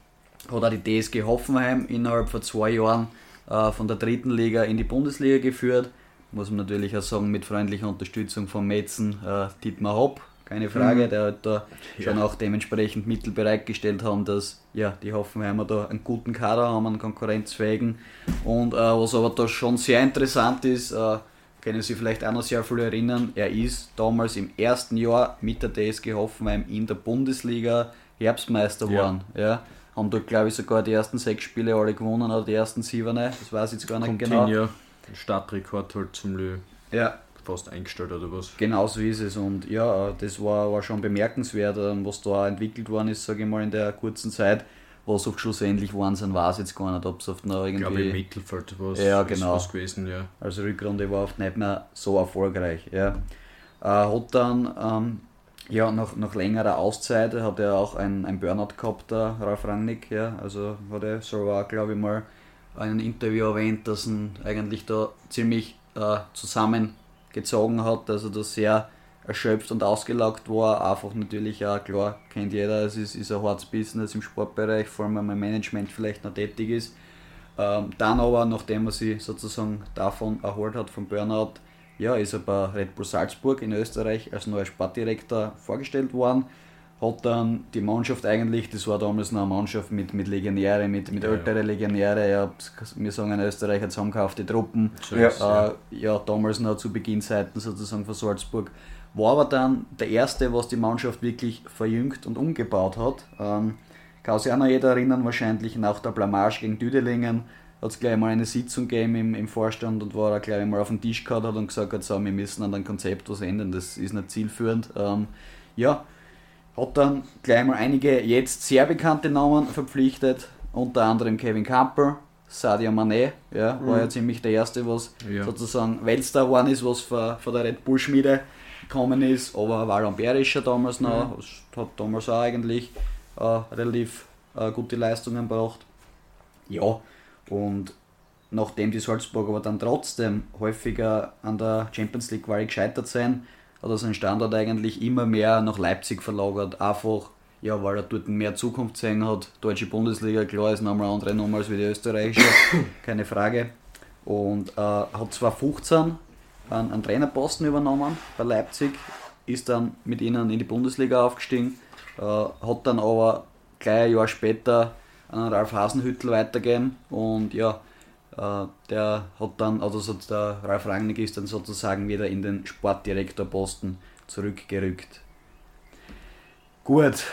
hat auch die TSG Hoffenheim innerhalb von zwei Jahren äh, von der dritten Liga in die Bundesliga geführt. Muss man natürlich auch sagen, mit freundlicher Unterstützung von Metzen äh, Dietmar Hopp, keine Frage. Mhm. Der hat da Ja. schon auch dementsprechend Mittel bereitgestellt haben, dass ja, die Hoffenheimer da einen guten Kader haben, einen konkurrenzfähigen. Und äh, was aber da schon sehr interessant ist, äh, können Sie vielleicht auch noch sehr viel erinnern, er ist damals im ersten Jahr mit der TSG Hoffenheim in der Bundesliga Herbstmeister Ja. geworden. Ja. Haben dort, glaube ich, sogar die ersten sechs Spiele alle gewonnen oder die ersten sieben, das weiß ich jetzt gar nicht Kommt genau. Ja. Startrekord halt zum Lö Ja, fast eingestellt oder was. Genau so ist es und ja, äh, das war, war schon bemerkenswert, äh, was da entwickelt worden ist, sage ich mal, in der kurzen Zeit. Was oft schlussendlich sind, weiß ich jetzt gar nicht, ob es oft noch Ich glaube im irgendwie. Mittelfeld was Ja, ist genau. was gewesen, ja. Also Rückrunde war oft nicht mehr so erfolgreich. Ja. Äh, hat dann ähm, ja, nach, nach längerer Auszeit hat er auch ein, ein Burnout gehabt, der Ralf Rangnick. Ja. Also hat er selber auch, glaube ich, mal in einem Interview erwähnt, dass er eigentlich da ziemlich äh, zusammengezogen hat, dass er da sehr erschöpft und ausgelaugt war. Einfach natürlich auch, klar, kennt jeder, es ist, ist ein hartes Business im Sportbereich, vor allem wenn man Management vielleicht noch tätig ist. Ähm, dann aber, nachdem er sich sozusagen davon erholt hat, vom Burnout, ja, ist er bei Red Bull Salzburg in Österreich als neuer Sportdirektor vorgestellt worden. Hat dann die Mannschaft eigentlich, das war damals noch eine Mannschaft mit, mit Legionäre, mit, mit Ja, älteren Legionäre, ja, wir sagen in Österreich zusammengekaufte Truppen. So Ja. Äh, ja, damals noch zu Beginnzeiten sozusagen von Salzburg. War aber dann der erste, was die Mannschaft wirklich verjüngt und umgebaut hat. Ähm, kann sich auch noch jeder erinnern, wahrscheinlich nach der Blamage gegen Düdelingen hat es gleich mal eine Sitzung gegeben im, im Vorstand und war er gleich mal auf den Tisch gehabt hat und gesagt hat, so, wir müssen an dem Konzept was ändern, das ist nicht zielführend. Ähm, ja, hat dann gleich mal einige jetzt sehr bekannte Namen verpflichtet, unter anderem Kevin Campbell, Sadio Mané, ja, war ja ziemlich der erste, was Ja. sozusagen Weltstar geworden ist, was von, von der Red Bull Schmiede gekommen ist, aber Valon Berisch ja damals noch, das hat damals auch eigentlich äh, relativ äh, gute Leistungen gebracht. Ja, und nachdem die Salzburger aber dann trotzdem häufiger an der Champions League Quali gescheitert sind, hat er seinen Standort eigentlich immer mehr nach Leipzig verlagert. Einfach, ja, weil er dort mehr Zukunft gesehen hat. Deutsche Bundesliga, klar, ist nochmal eine andere Nummer als wie die österreichische, keine Frage. Und äh, hat 2015 einen, einen Trainerposten übernommen bei Leipzig, ist dann mit ihnen in die Bundesliga aufgestiegen, äh, hat dann aber gleich ein Jahr später an Ralf Hasenhüttel weitergegeben und ja, der hat dann, also so der Ralf Rangnick ist dann sozusagen wieder in den Sportdirektorposten zurückgerückt. Gut,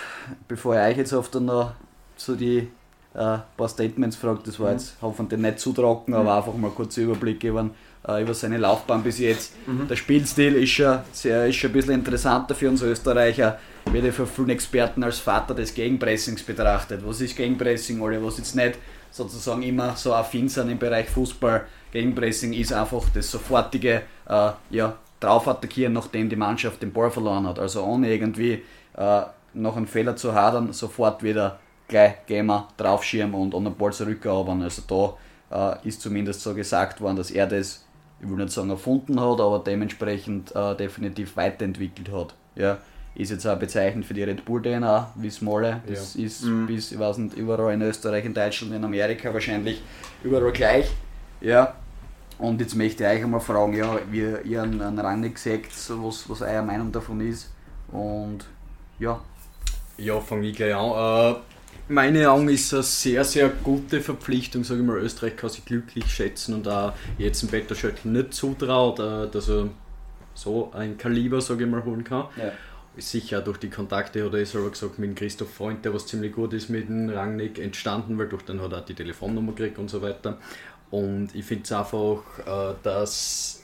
bevor ich euch jetzt oft dann noch so die äh, paar Statements fragt, das war jetzt hoffentlich nicht zu trocken, aber einfach mal kurz Überblick geben äh, über seine Laufbahn bis jetzt. Der Spielstil ist schon, sehr, ist schon ein bisschen interessanter für uns Österreicher, wird ja von vielen Experten als Vater des Gegenpressings betrachtet. Was ist Gegenpressing, alle, was jetzt nicht sozusagen immer so affin sind im Bereich Fußball. Gegenpressing ist einfach das sofortige äh, ja, Draufattackieren, nachdem die Mannschaft den Ball verloren hat. Also ohne irgendwie äh, nach einem Fehler zu hadern, sofort wieder gleich gehen wir draufschirmen und, und den Ball zurückerobern. Also da äh, ist zumindest so gesagt worden, dass er das, ich will nicht sagen erfunden hat, aber dementsprechend äh, definitiv weiterentwickelt hat. Ja, ist jetzt auch bezeichnend für die Red Bull DNA, wie Smolle. Das ist bis, ich weiß nicht, überall in Österreich, in Deutschland, in Amerika wahrscheinlich überall gleich. Ja, und jetzt möchte ich euch einmal fragen, ja, wie ihr einen, einen seht, so was, was eure Meinung davon ist. Und ja, Ja, fange ich gleich an. Äh, meine Augen ist eine sehr, sehr gute Verpflichtung, sage ich mal. Österreich kann sich glücklich schätzen und auch jetzt ein Peter Schöttl nicht zutraut, äh, dass er so ein Kaliber, sage ich mal, holen kann. ja. Sicher durch die Kontakte, hat er selber gesagt, mit dem Christoph Freund, der was ziemlich gut ist mit dem Rangnick entstanden, weil durch den hat er auch die Telefonnummer gekriegt und so weiter. Und ich finde es einfach, äh, dass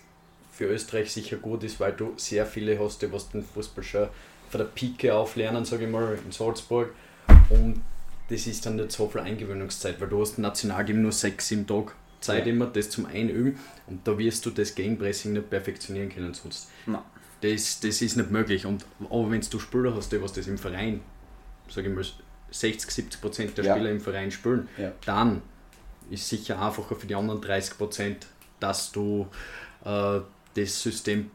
für Österreich sicher gut ist, weil du sehr viele hast, die was den Fußball schon von der Pike auf lernen, sage ich mal, in Salzburg. Und das ist dann nicht so viel Eingewöhnungszeit, weil du hast Nationalteam nur sechs, sieben Tage Zeit Ja. immer, das zum Einüben. Und da wirst du das Gegenpressing nicht perfektionieren können sonst. Nein. Das, das ist nicht möglich. Und, aber wenn du Spieler hast, die was das im Verein, sage ich mal, 60, 70 Prozent der Ja. Spieler im Verein spielen, Ja. dann ist sicher einfacher für die anderen 30 Prozent, dass du äh, das System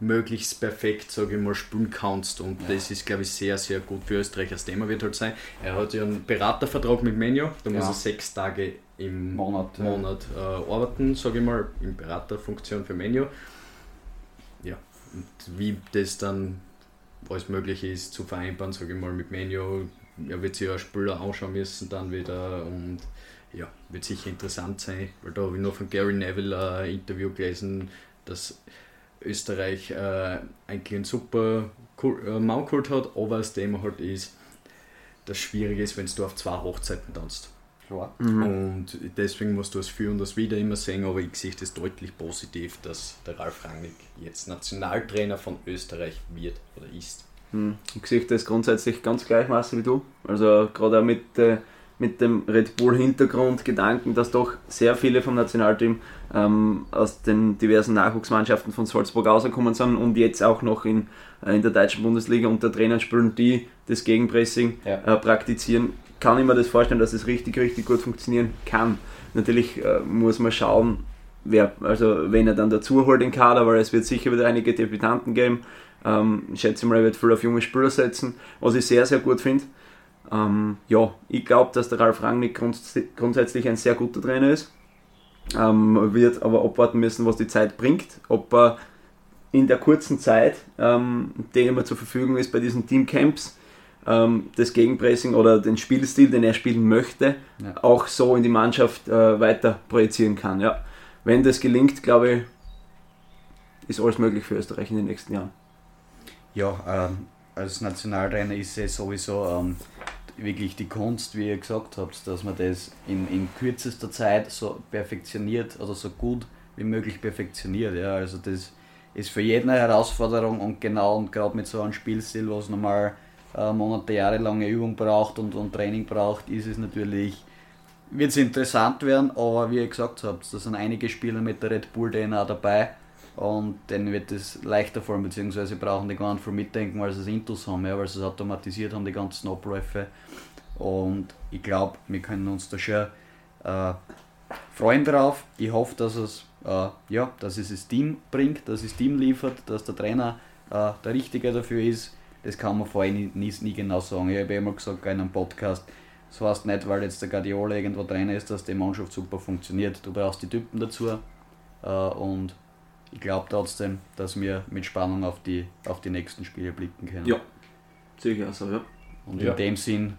möglichst perfekt, sage ich mal, spielen kannst. Und das ist, glaube ich, sehr, sehr gut für Österreich. Das Thema wird halt sein, er hat ja einen Beratervertrag mit Menio, da muss Ja. er sechs Tage im Monat, ja. Monat äh, arbeiten, sage ich mal, in Beraterfunktion für Menio. Und wie das dann alles Mögliche ist zu vereinbaren, sage ich mal, mit Menu. Er wird sich ja Spieler anschauen müssen dann wieder und ja, wird sicher interessant sein, weil da habe ich noch von Gary Neville ein Interview gelesen, dass Österreich äh, eigentlich einen super äh, Maulkult hat, aber das Thema halt ist, das Schwierige ist, wenn du auf zwei Hochzeiten tanzt. Klar. Mhm. Und deswegen musst du das für und das wieder immer sehen, aber ich sehe das deutlich positiv, dass der Ralf Rangnick jetzt Nationaltrainer von Österreich wird oder ist. Mhm. Ich sehe das grundsätzlich ganz gleichmaßen wie du. Also gerade auch mit, äh, mit dem Red Bull-Hintergrund, Gedanken, dass doch sehr viele vom Nationalteam ähm, aus den diversen Nachwuchsmannschaften von Salzburg rausgekommen sind und jetzt auch noch in, äh, in der deutschen Bundesliga unter Trainern spielen, die das Gegenpressing ja. äh, praktizieren kann ich mir das vorstellen, dass es richtig, richtig gut funktionieren kann. Natürlich äh, muss man schauen, wer, also wenn er dann dazu holt den Kader, weil es wird sicher wieder einige Debütanten geben. Ähm, ich schätze mal, er wird viel auf junge Spieler setzen, was ich sehr, sehr gut finde. Ähm, ja, ich glaube, dass der Ralf Rangnick grunds grundsätzlich ein sehr guter Trainer ist. Ähm, wird aber abwarten müssen, was die Zeit bringt. Ob er in der kurzen Zeit, ähm, die immer zur Verfügung ist bei diesen Teamcamps, ähm, das Gegenpressing oder den Spielstil, den er spielen möchte, ja. auch so in die Mannschaft äh, weiter projizieren kann. Ja. Wenn das gelingt, glaube ich, ist alles möglich für Österreich in den nächsten Jahren. Ja, ähm, als Nationaltrainer ist es sowieso ähm, wirklich die Kunst, wie ihr gesagt habt, dass man das in, in kürzester Zeit so perfektioniert oder so gut wie möglich perfektioniert. Ja. Also das ist für jeden eine Herausforderung und genau und gerade mit so einem Spielstil, was normal äh, Monate, jahrelange Übung braucht und, und Training braucht, ist es natürlich, wird es interessant werden, aber wie ihr gesagt habt, da sind einige Spieler mit der Red Bull DNA dabei und denen wird es leichter fallen, beziehungsweise brauchen die gar nicht viel mitdenken, weil sie es Intus haben, ja, weil sie es automatisiert haben, die ganzen Abläufe. Und ich glaube, wir können uns da schon äh, freuen drauf. Ich hoffe, dass es, äh, ja, dass es das Team bringt, dass es das Team liefert, dass der Trainer äh, der Richtige dafür ist das kann man vorher nie, nie, nie genau sagen. Ich habe immer gesagt in einem Podcast, das heißt nicht, weil jetzt der Guardiola irgendwo drin ist, dass die Mannschaft super funktioniert. Du brauchst die Typen dazu äh, und ich glaube trotzdem, dass wir mit Spannung auf die, auf die nächsten Spiele blicken können. Ja, sicher so, ja. Und ja. in dem Sinn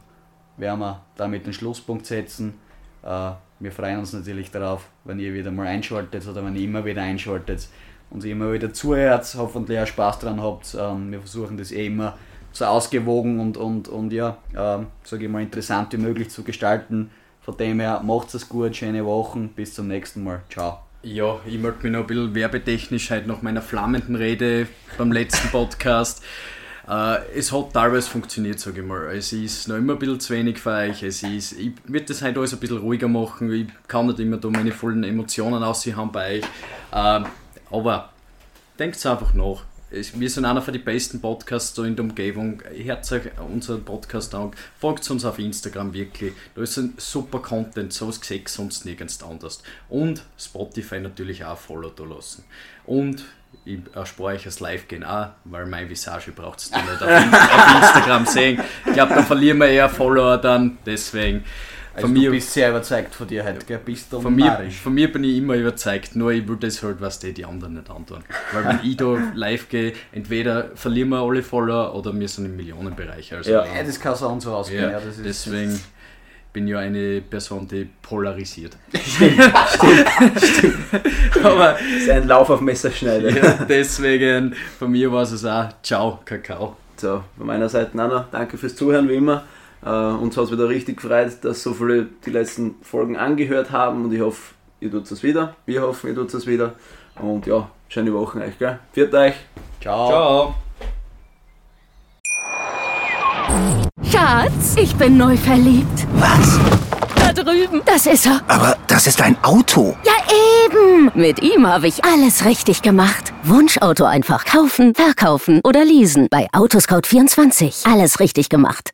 werden wir damit den Schlusspunkt setzen. Äh, wir freuen uns natürlich darauf, wenn ihr wieder mal einschaltet oder wenn ihr immer wieder einschaltet und ihr immer wieder zuhört, hoffentlich auch Spaß dran habt. Ähm, wir versuchen das eh immer so ausgewogen und, und, und ja, ähm, sage ich mal, interessant wie möglich zu gestalten. Von dem her, macht es gut, schöne Wochen, bis zum nächsten Mal. Ciao. Ja, ich möchte mich noch ein bisschen werbetechnisch halt nach meiner flammenden Rede beim letzten Podcast. Uh, es hat teilweise funktioniert, sage ich mal. Es ist noch immer ein bisschen zu wenig für euch. Es ist, ich würde das halt alles ein bisschen ruhiger machen. Ich kann nicht immer da meine vollen Emotionen aussehen bei euch. Uh, aber denkt einfach nach. Wir sind einer von den besten Podcasts in der Umgebung. Hört euch unseren Podcast an. Folgt uns auf Instagram wirklich. Da ist ein super Content. Sowas seht sonst nirgends anders. Und Spotify natürlich auch Follow da lassen. Und ich erspare euch das Live-Gehen auch, weil mein Visage braucht es nicht auf, auf Instagram sehen. Ich glaube, da verlieren wir eher Follower dann. Deswegen. Also von du mir, bist sehr überzeugt von dir heute, gell? Bist du von mir, von mir bin ich immer überzeugt, nur ich will das halt, was die, die anderen nicht antun. Weil wenn ich da live gehe, entweder verlieren wir alle Follower oder wir sind im Millionenbereich. Also, ja, ja, das kann so und so ausgehen. Ja, ja ist, deswegen bin ja eine Person, die polarisiert. Stimmt, stimmt. Aber das ist ein Lauf auf Messerschneider. Ja, deswegen, von mir war es auch Ciao, Kakao. So, von meiner Seite Nana, danke fürs Zuhören wie immer. Äh, uns hat es wieder richtig gefreut, dass so viele die letzten Folgen angehört haben und ich hoffe, ihr tut es wieder. Wir hoffen, ihr tut es wieder. Und ja, schöne Woche euch, gell? Viert euch. Ciao. Ciao. Schatz, ich bin neu verliebt. Was? Da drüben. Das ist er. Aber das ist ein Auto. Ja, eben. Mit ihm habe ich alles richtig gemacht. Wunschauto einfach kaufen, verkaufen oder leasen. Bei Autoscout24. Alles richtig gemacht.